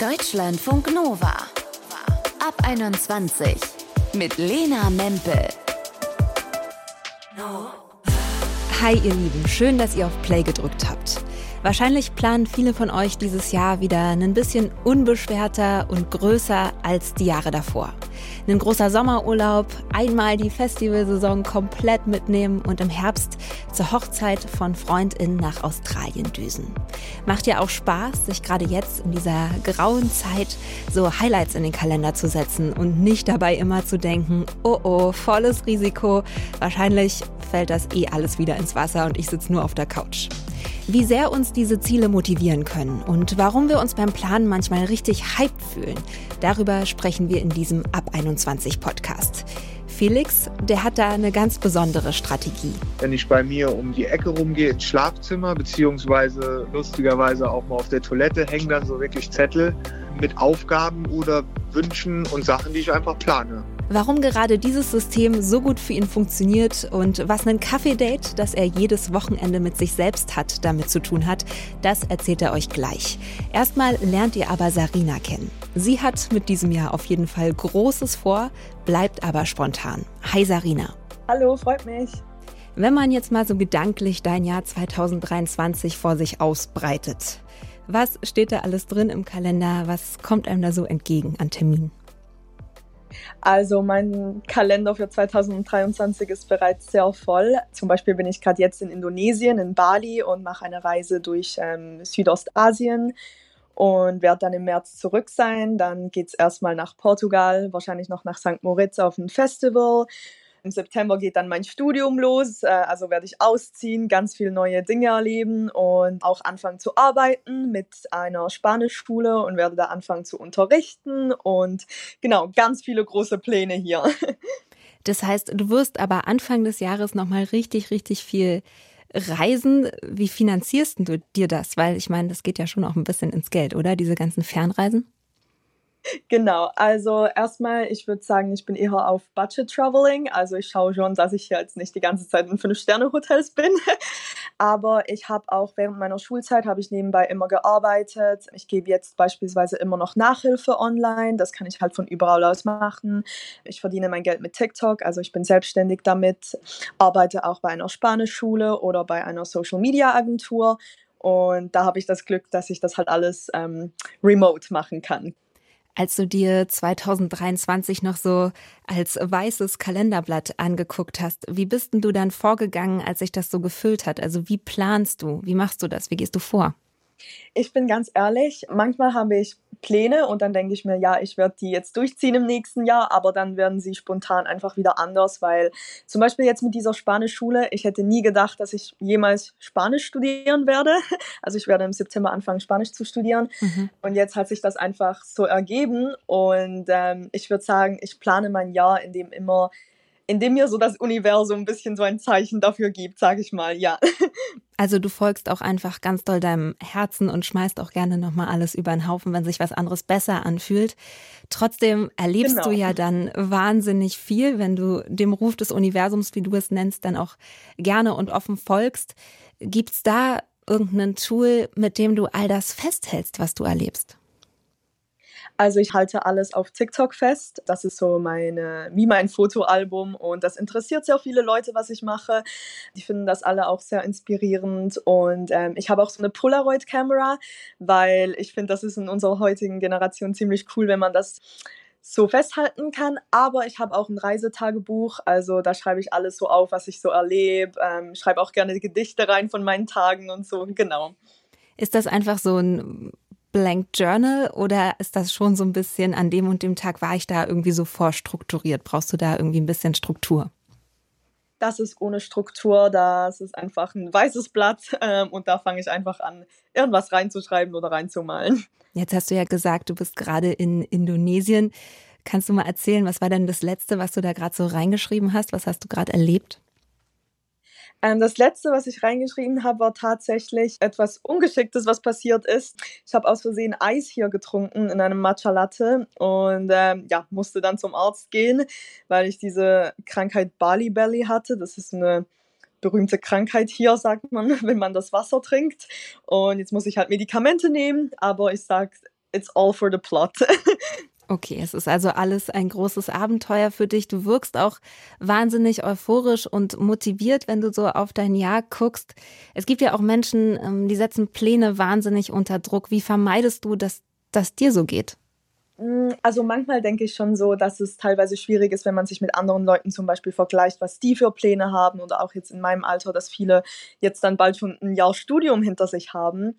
Deutschlandfunk Nova. Ab 21 mit Lena Mempel. Hi ihr Lieben, schön, dass ihr auf Play gedrückt habt. Wahrscheinlich planen viele von euch dieses Jahr wieder ein bisschen unbeschwerter und größer als die Jahre davor. Ein großer Sommerurlaub, einmal die Festivalsaison komplett mitnehmen und im Herbst zur Hochzeit von FreundInnen nach Australien düsen. Macht ja auch Spaß, sich gerade jetzt in dieser grauen Zeit so Highlights in den Kalender zu setzen und nicht dabei immer zu denken, oh oh, volles Risiko, wahrscheinlich fällt das eh alles wieder ins Wasser und ich sitze nur auf der Couch. Wie sehr uns diese Ziele motivieren können und warum wir uns beim Planen manchmal richtig hyped fühlen, darüber sprechen wir in diesem Ab 21 Podcast. Felix, der hat da eine ganz besondere Strategie. Wenn ich bei mir um die Ecke rumgehe ins Schlafzimmer, beziehungsweise lustigerweise auch mal auf der Toilette, hängen dann so wirklich Zettel mit Aufgaben oder Wünschen und Sachen, die ich einfach plane. Warum gerade dieses System so gut für ihn funktioniert und was ein Kaffee-Date, das er jedes Wochenende mit sich selbst hat, damit zu tun hat, das erzählt er euch gleich. Erstmal lernt ihr aber Sarina kennen. Sie hat mit diesem Jahr auf jeden Fall Großes vor, bleibt aber spontan. Hi Sarina. Hallo, freut mich. Wenn man jetzt mal so gedanklich dein Jahr 2023 vor sich ausbreitet, was steht da alles drin im Kalender? Was kommt einem da so entgegen an Terminen? Also mein Kalender für 2023 ist bereits sehr voll. Zum Beispiel bin ich gerade jetzt in Indonesien, in Bali und mache eine Reise durch ähm, Südostasien und werde dann im März zurück sein. Dann geht es erstmal nach Portugal, wahrscheinlich noch nach St. Moritz auf ein Festival im September geht dann mein Studium los, äh, also werde ich ausziehen, ganz viele neue Dinge erleben und auch anfangen zu arbeiten mit einer Spanischschule und werde da anfangen zu unterrichten und genau, ganz viele große Pläne hier. Das heißt, du wirst aber Anfang des Jahres nochmal richtig, richtig viel reisen. Wie finanzierst du dir das? Weil ich meine, das geht ja schon auch ein bisschen ins Geld, oder? Diese ganzen Fernreisen? Genau, also erstmal, ich würde sagen, ich bin eher auf Budget Traveling. Also ich schaue schon, dass ich jetzt nicht die ganze Zeit in Fünf-Sterne-Hotels bin. Aber ich habe auch während meiner Schulzeit habe ich nebenbei immer gearbeitet. Ich gebe jetzt beispielsweise immer noch Nachhilfe online. Das kann ich halt von überall aus machen. Ich verdiene mein Geld mit TikTok, also ich bin selbstständig damit. Arbeite auch bei einer Spanischschule oder bei einer Social Media Agentur. Und da habe ich das Glück, dass ich das halt alles ähm, remote machen kann als du dir 2023 noch so als weißes Kalenderblatt angeguckt hast, wie bist denn du dann vorgegangen, als sich das so gefüllt hat? Also wie planst du? Wie machst du das? Wie gehst du vor? Ich bin ganz ehrlich, manchmal habe ich Pläne und dann denke ich mir, ja, ich werde die jetzt durchziehen im nächsten Jahr, aber dann werden sie spontan einfach wieder anders, weil zum Beispiel jetzt mit dieser Spanischschule, ich hätte nie gedacht, dass ich jemals Spanisch studieren werde. Also ich werde im September anfangen, Spanisch zu studieren mhm. und jetzt hat sich das einfach so ergeben und ähm, ich würde sagen, ich plane mein Jahr, in dem immer in dem mir so das Universum ein bisschen so ein Zeichen dafür gibt, sage ich mal, ja. Also du folgst auch einfach ganz doll deinem Herzen und schmeißt auch gerne nochmal alles über den Haufen, wenn sich was anderes besser anfühlt. Trotzdem erlebst genau. du ja dann wahnsinnig viel, wenn du dem Ruf des Universums, wie du es nennst, dann auch gerne und offen folgst. Gibt's da irgendein Tool, mit dem du all das festhältst, was du erlebst? Also ich halte alles auf TikTok fest. Das ist so meine, wie mein Fotoalbum und das interessiert sehr viele Leute, was ich mache. Die finden das alle auch sehr inspirierend und ähm, ich habe auch so eine Polaroid-Kamera, weil ich finde, das ist in unserer heutigen Generation ziemlich cool, wenn man das so festhalten kann. Aber ich habe auch ein Reisetagebuch, also da schreibe ich alles so auf, was ich so erlebe. Ähm, schreibe auch gerne Gedichte rein von meinen Tagen und so, genau. Ist das einfach so ein Blank Journal oder ist das schon so ein bisschen an dem und dem Tag war ich da irgendwie so vorstrukturiert? Brauchst du da irgendwie ein bisschen Struktur? Das ist ohne Struktur, das ist einfach ein weißes Blatt ähm, und da fange ich einfach an, irgendwas reinzuschreiben oder reinzumalen. Jetzt hast du ja gesagt, du bist gerade in Indonesien. Kannst du mal erzählen, was war denn das Letzte, was du da gerade so reingeschrieben hast? Was hast du gerade erlebt? Ähm, das letzte, was ich reingeschrieben habe, war tatsächlich etwas Ungeschicktes, was passiert ist. Ich habe aus Versehen Eis hier getrunken in einem Matcha Latte und ähm, ja, musste dann zum Arzt gehen, weil ich diese Krankheit Bali Belly hatte. Das ist eine berühmte Krankheit hier, sagt man, wenn man das Wasser trinkt. Und jetzt muss ich halt Medikamente nehmen, aber ich sag it's all for the plot. Okay, es ist also alles ein großes Abenteuer für dich. Du wirkst auch wahnsinnig euphorisch und motiviert, wenn du so auf dein Jahr guckst. Es gibt ja auch Menschen, ähm, die setzen Pläne wahnsinnig unter Druck. Wie vermeidest du, dass das dir so geht? Mm, also manchmal denke ich schon so, dass es teilweise schwierig ist, wenn man sich mit anderen Leuten zum Beispiel vergleicht, was die für Pläne haben oder auch jetzt in meinem Alter, dass viele jetzt dann bald schon ein Jahr Studium hinter sich haben.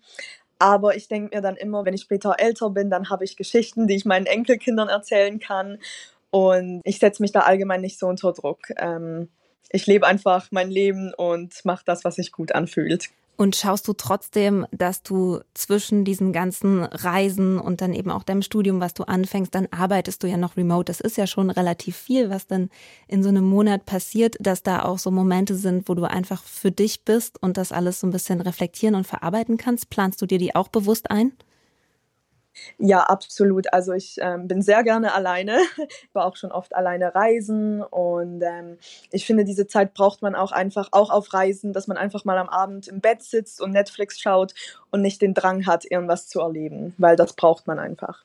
Aber ich denke mir dann immer, wenn ich später älter bin, dann habe ich Geschichten, die ich meinen Enkelkindern erzählen kann. Und ich setze mich da allgemein nicht so unter Druck. Ähm, ich lebe einfach mein Leben und mache das, was sich gut anfühlt. Und schaust du trotzdem, dass du zwischen diesen ganzen Reisen und dann eben auch deinem Studium, was du anfängst, dann arbeitest du ja noch remote. Das ist ja schon relativ viel, was dann in so einem Monat passiert, dass da auch so Momente sind, wo du einfach für dich bist und das alles so ein bisschen reflektieren und verarbeiten kannst. Planst du dir die auch bewusst ein? Ja, absolut. Also ich ähm, bin sehr gerne alleine. War auch schon oft alleine reisen und ähm, ich finde, diese Zeit braucht man auch einfach, auch auf Reisen, dass man einfach mal am Abend im Bett sitzt und Netflix schaut und nicht den Drang hat, irgendwas zu erleben, weil das braucht man einfach.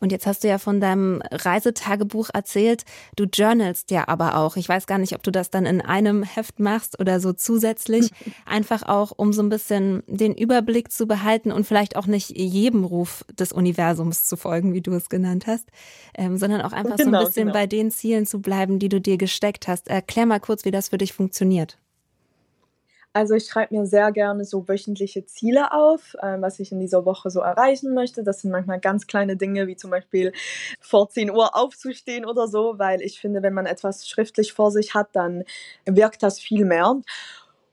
Und jetzt hast du ja von deinem Reisetagebuch erzählt. Du journalst ja aber auch. Ich weiß gar nicht, ob du das dann in einem Heft machst oder so zusätzlich. Einfach auch, um so ein bisschen den Überblick zu behalten und vielleicht auch nicht jedem Ruf des Universums zu folgen, wie du es genannt hast, ähm, sondern auch einfach genau, so ein genau, bisschen genau. bei den Zielen zu bleiben, die du dir gesteckt hast. Erklär mal kurz, wie das für dich funktioniert. Also ich schreibe mir sehr gerne so wöchentliche Ziele auf, äh, was ich in dieser Woche so erreichen möchte. Das sind manchmal ganz kleine Dinge, wie zum Beispiel vor 10 Uhr aufzustehen oder so, weil ich finde, wenn man etwas schriftlich vor sich hat, dann wirkt das viel mehr.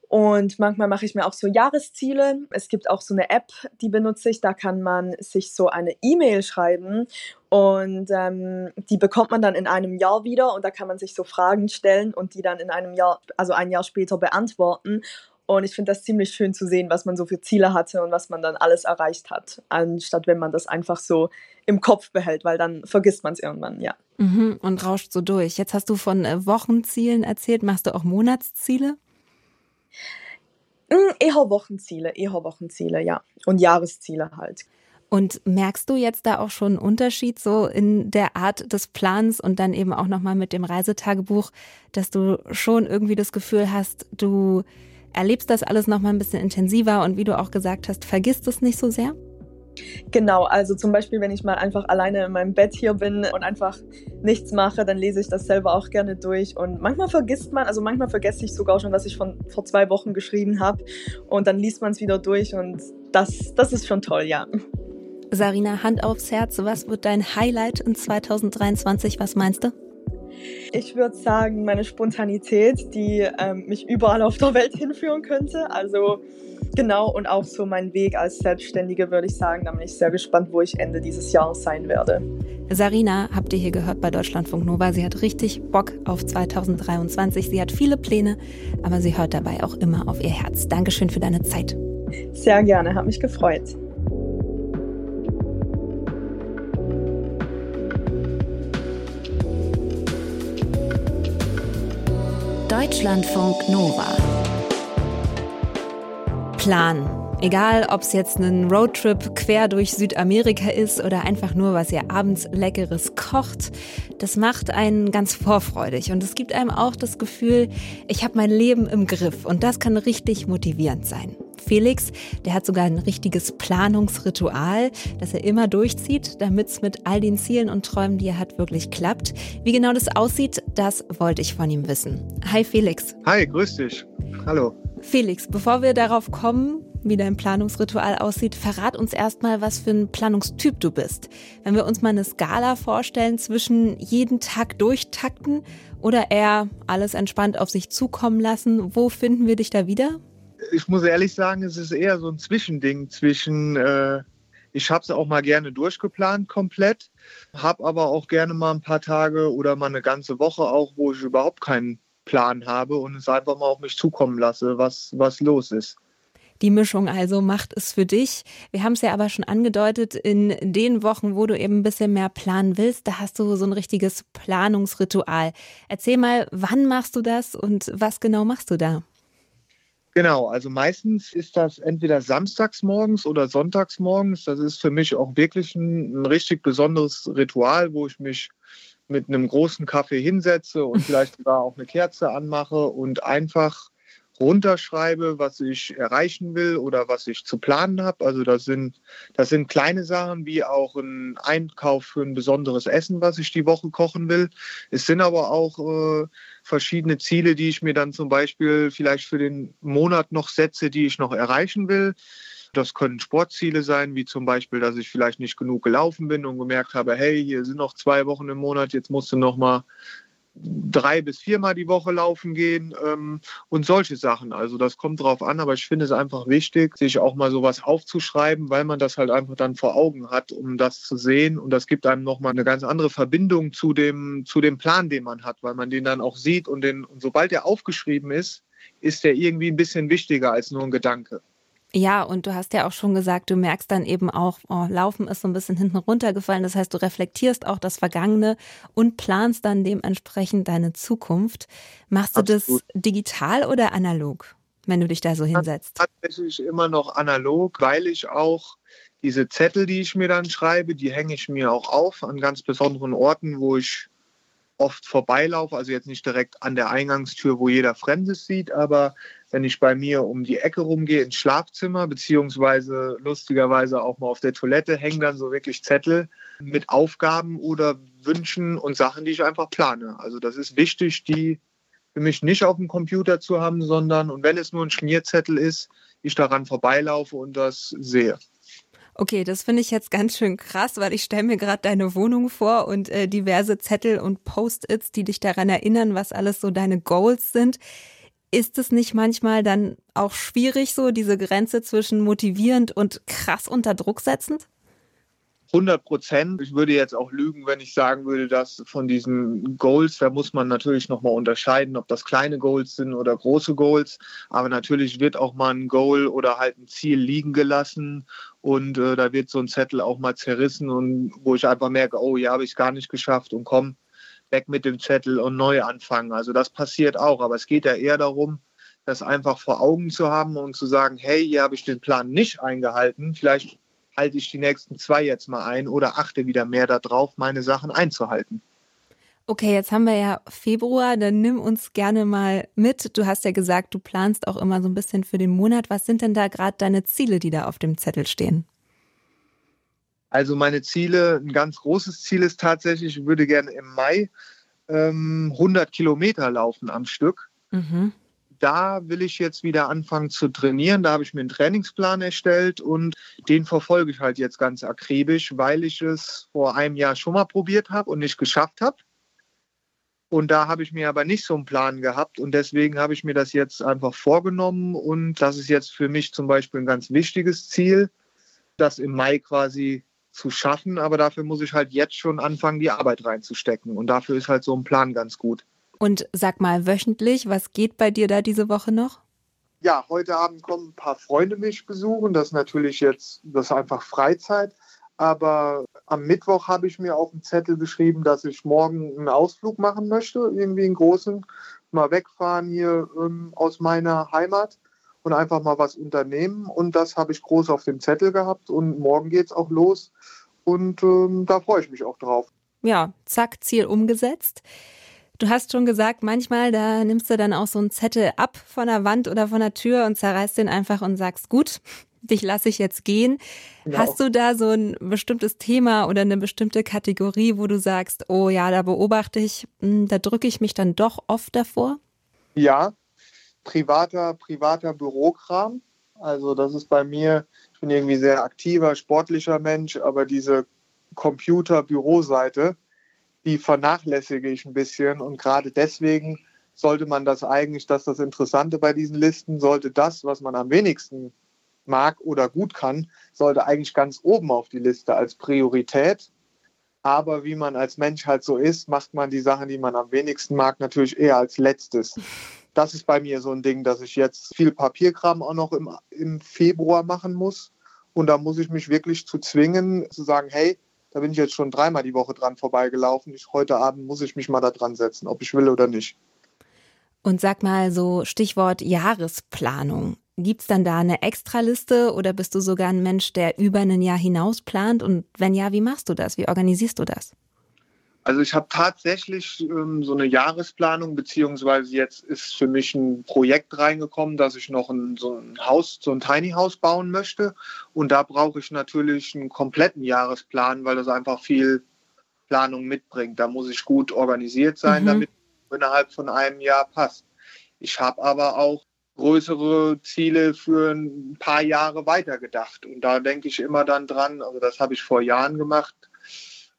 Und manchmal mache ich mir auch so Jahresziele. Es gibt auch so eine App, die benutze ich. Da kann man sich so eine E-Mail schreiben und ähm, die bekommt man dann in einem Jahr wieder und da kann man sich so Fragen stellen und die dann in einem Jahr, also ein Jahr später beantworten. Und ich finde das ziemlich schön zu sehen, was man so für Ziele hatte und was man dann alles erreicht hat, anstatt wenn man das einfach so im Kopf behält, weil dann vergisst man es irgendwann, ja. Mhm, und rauscht so durch. Jetzt hast du von äh, Wochenzielen erzählt. Machst du auch Monatsziele? Mm, eher Wochenziele, eher Wochenziele, ja. Und Jahresziele halt. Und merkst du jetzt da auch schon einen Unterschied so in der Art des Plans und dann eben auch nochmal mit dem Reisetagebuch, dass du schon irgendwie das Gefühl hast, du erlebst das alles noch mal ein bisschen intensiver und wie du auch gesagt hast, vergisst es nicht so sehr? Genau, also zum Beispiel, wenn ich mal einfach alleine in meinem Bett hier bin und einfach nichts mache, dann lese ich das selber auch gerne durch. Und manchmal vergisst man, also manchmal vergesse ich sogar schon, was ich von vor zwei Wochen geschrieben habe. Und dann liest man es wieder durch und das, das ist schon toll, ja. Sarina, Hand aufs Herz, was wird dein Highlight in 2023? Was meinst du? Ich würde sagen, meine Spontanität, die ähm, mich überall auf der Welt hinführen könnte. Also genau und auch so mein Weg als Selbstständige, würde ich sagen. Da bin ich sehr gespannt, wo ich Ende dieses Jahres sein werde. Sarina habt ihr hier gehört bei Deutschlandfunk Nova. Sie hat richtig Bock auf 2023. Sie hat viele Pläne, aber sie hört dabei auch immer auf ihr Herz. Dankeschön für deine Zeit. Sehr gerne, hat mich gefreut. Deutschlandfunk Nova. Plan. Egal, ob es jetzt ein Roadtrip quer durch Südamerika ist oder einfach nur, was ihr abends leckeres kocht, das macht einen ganz vorfreudig und es gibt einem auch das Gefühl, ich habe mein Leben im Griff und das kann richtig motivierend sein. Felix, der hat sogar ein richtiges Planungsritual, das er immer durchzieht, damit es mit all den Zielen und Träumen, die er hat, wirklich klappt. Wie genau das aussieht, das wollte ich von ihm wissen. Hi Felix. Hi, grüß dich. Hallo. Felix, bevor wir darauf kommen, wie dein Planungsritual aussieht, verrat uns erstmal, was für ein Planungstyp du bist. Wenn wir uns mal eine Skala vorstellen zwischen jeden Tag durchtakten oder eher alles entspannt auf sich zukommen lassen, wo finden wir dich da wieder? Ich muss ehrlich sagen, es ist eher so ein Zwischending zwischen, äh, ich habe es auch mal gerne durchgeplant komplett, habe aber auch gerne mal ein paar Tage oder mal eine ganze Woche auch, wo ich überhaupt keinen Plan habe und es einfach mal auf mich zukommen lasse, was, was los ist. Die Mischung also macht es für dich. Wir haben es ja aber schon angedeutet, in den Wochen, wo du eben ein bisschen mehr planen willst, da hast du so ein richtiges Planungsritual. Erzähl mal, wann machst du das und was genau machst du da? Genau, also meistens ist das entweder samstags morgens oder sonntags morgens. Das ist für mich auch wirklich ein, ein richtig besonderes Ritual, wo ich mich mit einem großen Kaffee hinsetze und vielleicht sogar auch eine Kerze anmache und einfach runterschreibe, was ich erreichen will oder was ich zu planen habe. Also das sind, das sind kleine Sachen wie auch ein Einkauf für ein besonderes Essen, was ich die Woche kochen will. Es sind aber auch äh, verschiedene Ziele, die ich mir dann zum Beispiel vielleicht für den Monat noch setze, die ich noch erreichen will. Das können Sportziele sein, wie zum Beispiel, dass ich vielleicht nicht genug gelaufen bin und gemerkt habe, hey, hier sind noch zwei Wochen im Monat, jetzt musst du noch mal drei bis viermal die Woche laufen gehen ähm, und solche Sachen. Also das kommt drauf an, aber ich finde es einfach wichtig, sich auch mal sowas aufzuschreiben, weil man das halt einfach dann vor Augen hat, um das zu sehen. Und das gibt einem nochmal eine ganz andere Verbindung zu dem, zu dem Plan, den man hat, weil man den dann auch sieht und, den, und sobald der aufgeschrieben ist, ist der irgendwie ein bisschen wichtiger als nur ein Gedanke. Ja, und du hast ja auch schon gesagt, du merkst dann eben auch, oh, Laufen ist so ein bisschen hinten runtergefallen. Das heißt, du reflektierst auch das Vergangene und planst dann dementsprechend deine Zukunft. Machst du Absolut. das digital oder analog, wenn du dich da so hinsetzt? Tatsächlich immer noch analog, weil ich auch diese Zettel, die ich mir dann schreibe, die hänge ich mir auch auf an ganz besonderen Orten, wo ich oft vorbeilaufe, also jetzt nicht direkt an der Eingangstür, wo jeder Fremdes sieht, aber wenn ich bei mir um die Ecke rumgehe ins Schlafzimmer, beziehungsweise lustigerweise auch mal auf der Toilette, hängen dann so wirklich Zettel mit Aufgaben oder Wünschen und Sachen, die ich einfach plane. Also das ist wichtig, die für mich nicht auf dem Computer zu haben, sondern, und wenn es nur ein Schmierzettel ist, ich daran vorbeilaufe und das sehe. Okay, das finde ich jetzt ganz schön krass, weil ich stelle mir gerade deine Wohnung vor und äh, diverse Zettel und Post-its, die dich daran erinnern, was alles so deine Goals sind. Ist es nicht manchmal dann auch schwierig, so diese Grenze zwischen motivierend und krass unter Druck setzend? 100 Prozent. Ich würde jetzt auch lügen, wenn ich sagen würde, dass von diesen Goals, da muss man natürlich nochmal unterscheiden, ob das kleine Goals sind oder große Goals. Aber natürlich wird auch mal ein Goal oder halt ein Ziel liegen gelassen und äh, da wird so ein Zettel auch mal zerrissen und wo ich einfach merke, oh ja, habe ich es gar nicht geschafft und komm, weg mit dem Zettel und neu anfangen. Also das passiert auch, aber es geht ja eher darum, das einfach vor Augen zu haben und zu sagen, hey, hier habe ich den Plan nicht eingehalten, vielleicht halte ich die nächsten zwei jetzt mal ein oder achte wieder mehr darauf, meine Sachen einzuhalten. Okay, jetzt haben wir ja Februar, dann nimm uns gerne mal mit. Du hast ja gesagt, du planst auch immer so ein bisschen für den Monat. Was sind denn da gerade deine Ziele, die da auf dem Zettel stehen? Also meine Ziele, ein ganz großes Ziel ist tatsächlich, ich würde gerne im Mai ähm, 100 Kilometer laufen am Stück. Mhm da will ich jetzt wieder anfangen zu trainieren. Da habe ich mir einen Trainingsplan erstellt und den verfolge ich halt jetzt ganz akribisch, weil ich es vor einem Jahr schon mal probiert habe und nicht geschafft habe. Und da habe ich mir aber nicht so einen Plan gehabt und deswegen habe ich mir das jetzt einfach vorgenommen und das ist jetzt für mich zum Beispiel ein ganz wichtiges Ziel, das im Mai quasi zu schaffen. Aber dafür muss ich halt jetzt schon anfangen, die Arbeit reinzustecken und dafür ist halt so ein Plan ganz gut. Und sag mal wöchentlich, was geht bei dir da diese Woche noch? Ja, heute Abend kommen ein paar Freunde mich besuchen. Das ist natürlich jetzt, das ist einfach Freizeit. Aber am Mittwoch habe ich mir auf dem Zettel geschrieben, dass ich morgen einen Ausflug machen möchte, irgendwie einen großen, mal wegfahren hier ähm, aus meiner Heimat und einfach mal was unternehmen. Und das habe ich groß auf dem Zettel gehabt. Und morgen geht es auch los. Und ähm, da freue ich mich auch drauf. Ja, zack, Ziel umgesetzt. Du hast schon gesagt, manchmal, da nimmst du dann auch so einen Zettel ab von der Wand oder von der Tür und zerreißt den einfach und sagst, gut, dich lasse ich jetzt gehen. Genau. Hast du da so ein bestimmtes Thema oder eine bestimmte Kategorie, wo du sagst, oh ja, da beobachte ich, hm, da drücke ich mich dann doch oft davor? Ja, privater, privater Bürokram. Also das ist bei mir, ich bin irgendwie sehr aktiver, sportlicher Mensch, aber diese Computer-Büroseite, die vernachlässige ich ein bisschen. Und gerade deswegen sollte man das eigentlich, dass das Interessante bei diesen Listen, sollte das, was man am wenigsten mag oder gut kann, sollte eigentlich ganz oben auf die Liste als Priorität. Aber wie man als Mensch halt so ist, macht man die Sachen, die man am wenigsten mag, natürlich eher als letztes. Das ist bei mir so ein Ding, dass ich jetzt viel Papierkram auch noch im, im Februar machen muss. Und da muss ich mich wirklich zu zwingen, zu sagen, hey, da bin ich jetzt schon dreimal die Woche dran vorbeigelaufen. Ich, heute Abend muss ich mich mal da dran setzen, ob ich will oder nicht. Und sag mal so Stichwort Jahresplanung. Gibt's dann da eine Extraliste oder bist du sogar ein Mensch, der über ein Jahr hinaus plant? Und wenn ja, wie machst du das? Wie organisierst du das? Also ich habe tatsächlich ähm, so eine Jahresplanung, beziehungsweise jetzt ist für mich ein Projekt reingekommen, dass ich noch ein, so ein Haus, so ein Tiny House bauen möchte. Und da brauche ich natürlich einen kompletten Jahresplan, weil das einfach viel Planung mitbringt. Da muss ich gut organisiert sein, mhm. damit innerhalb von einem Jahr passt. Ich habe aber auch größere Ziele für ein paar Jahre weitergedacht. Und da denke ich immer dann dran, also das habe ich vor Jahren gemacht,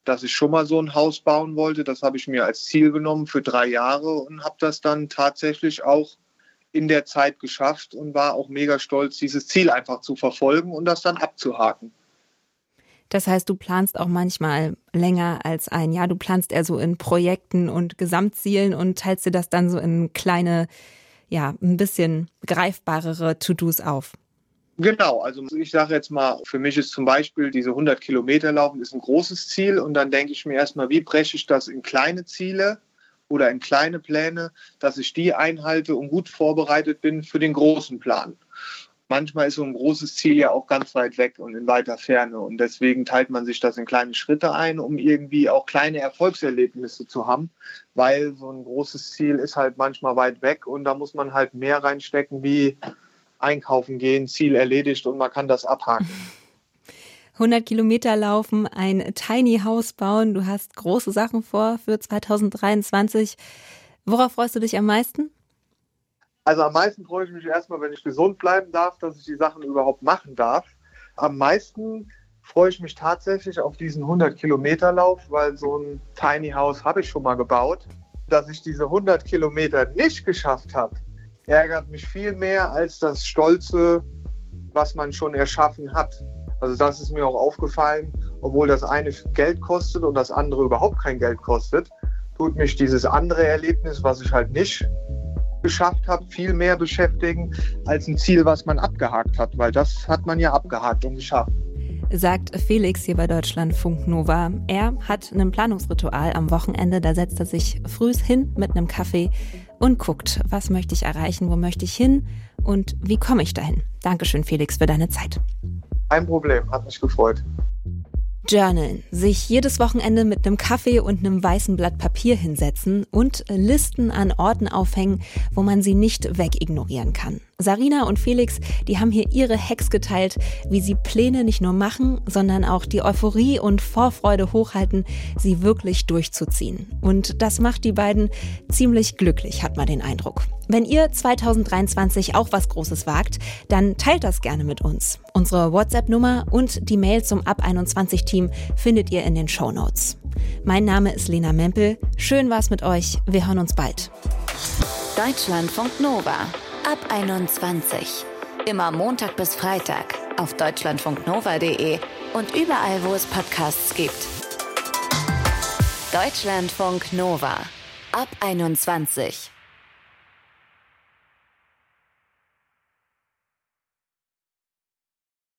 dass ich schon mal so ein Haus bauen wollte. Das habe ich mir als Ziel genommen für drei Jahre und habe das dann tatsächlich auch in der Zeit geschafft und war auch mega stolz, dieses Ziel einfach zu verfolgen und das dann abzuhaken. Das heißt, du planst auch manchmal länger als ein Jahr. Du planst eher so in Projekten und Gesamtzielen und teilst dir das dann so in kleine, ja, ein bisschen greifbarere To-Dos auf. Genau, also ich sage jetzt mal, für mich ist zum Beispiel diese 100 Kilometer laufen ist ein großes Ziel und dann denke ich mir erstmal, wie breche ich das in kleine Ziele oder in kleine Pläne, dass ich die einhalte und gut vorbereitet bin für den großen Plan. Manchmal ist so ein großes Ziel ja auch ganz weit weg und in weiter Ferne und deswegen teilt man sich das in kleine Schritte ein, um irgendwie auch kleine Erfolgserlebnisse zu haben, weil so ein großes Ziel ist halt manchmal weit weg und da muss man halt mehr reinstecken wie einkaufen gehen, Ziel erledigt und man kann das abhaken. 100 Kilometer laufen, ein Tiny House bauen. Du hast große Sachen vor für 2023. Worauf freust du dich am meisten? Also am meisten freue ich mich erstmal, wenn ich gesund bleiben darf, dass ich die Sachen überhaupt machen darf. Am meisten freue ich mich tatsächlich auf diesen 100 Kilometer Lauf, weil so ein Tiny House habe ich schon mal gebaut. Dass ich diese 100 Kilometer nicht geschafft habe, ärgert mich viel mehr als das Stolze, was man schon erschaffen hat. Also das ist mir auch aufgefallen, obwohl das eine Geld kostet und das andere überhaupt kein Geld kostet, tut mich dieses andere Erlebnis, was ich halt nicht geschafft habe, viel mehr beschäftigen als ein Ziel, was man abgehakt hat, weil das hat man ja abgehakt und geschafft sagt Felix hier bei Deutschlandfunk Nova. Er hat ein Planungsritual am Wochenende, da setzt er sich früh hin mit einem Kaffee und guckt, was möchte ich erreichen, wo möchte ich hin und wie komme ich dahin. Dankeschön, Felix, für deine Zeit. Kein Problem, hat mich gefreut. Journalen, sich jedes Wochenende mit einem Kaffee und einem weißen Blatt Papier hinsetzen und Listen an Orten aufhängen, wo man sie nicht wegignorieren kann. Sarina und Felix, die haben hier ihre Hacks geteilt, wie sie Pläne nicht nur machen, sondern auch die Euphorie und Vorfreude hochhalten, sie wirklich durchzuziehen. Und das macht die beiden ziemlich glücklich, hat man den Eindruck. Wenn ihr 2023 auch was Großes wagt, dann teilt das gerne mit uns. Unsere WhatsApp-Nummer und die Mail zum Ab 21 Team findet ihr in den Show Notes. Mein Name ist Lena Mempel. Schön war's mit euch. Wir hören uns bald. Deutschlandfunk Nova ab 21. Immer Montag bis Freitag auf deutschlandfunknova.de und überall, wo es Podcasts gibt. Deutschlandfunk Nova ab 21.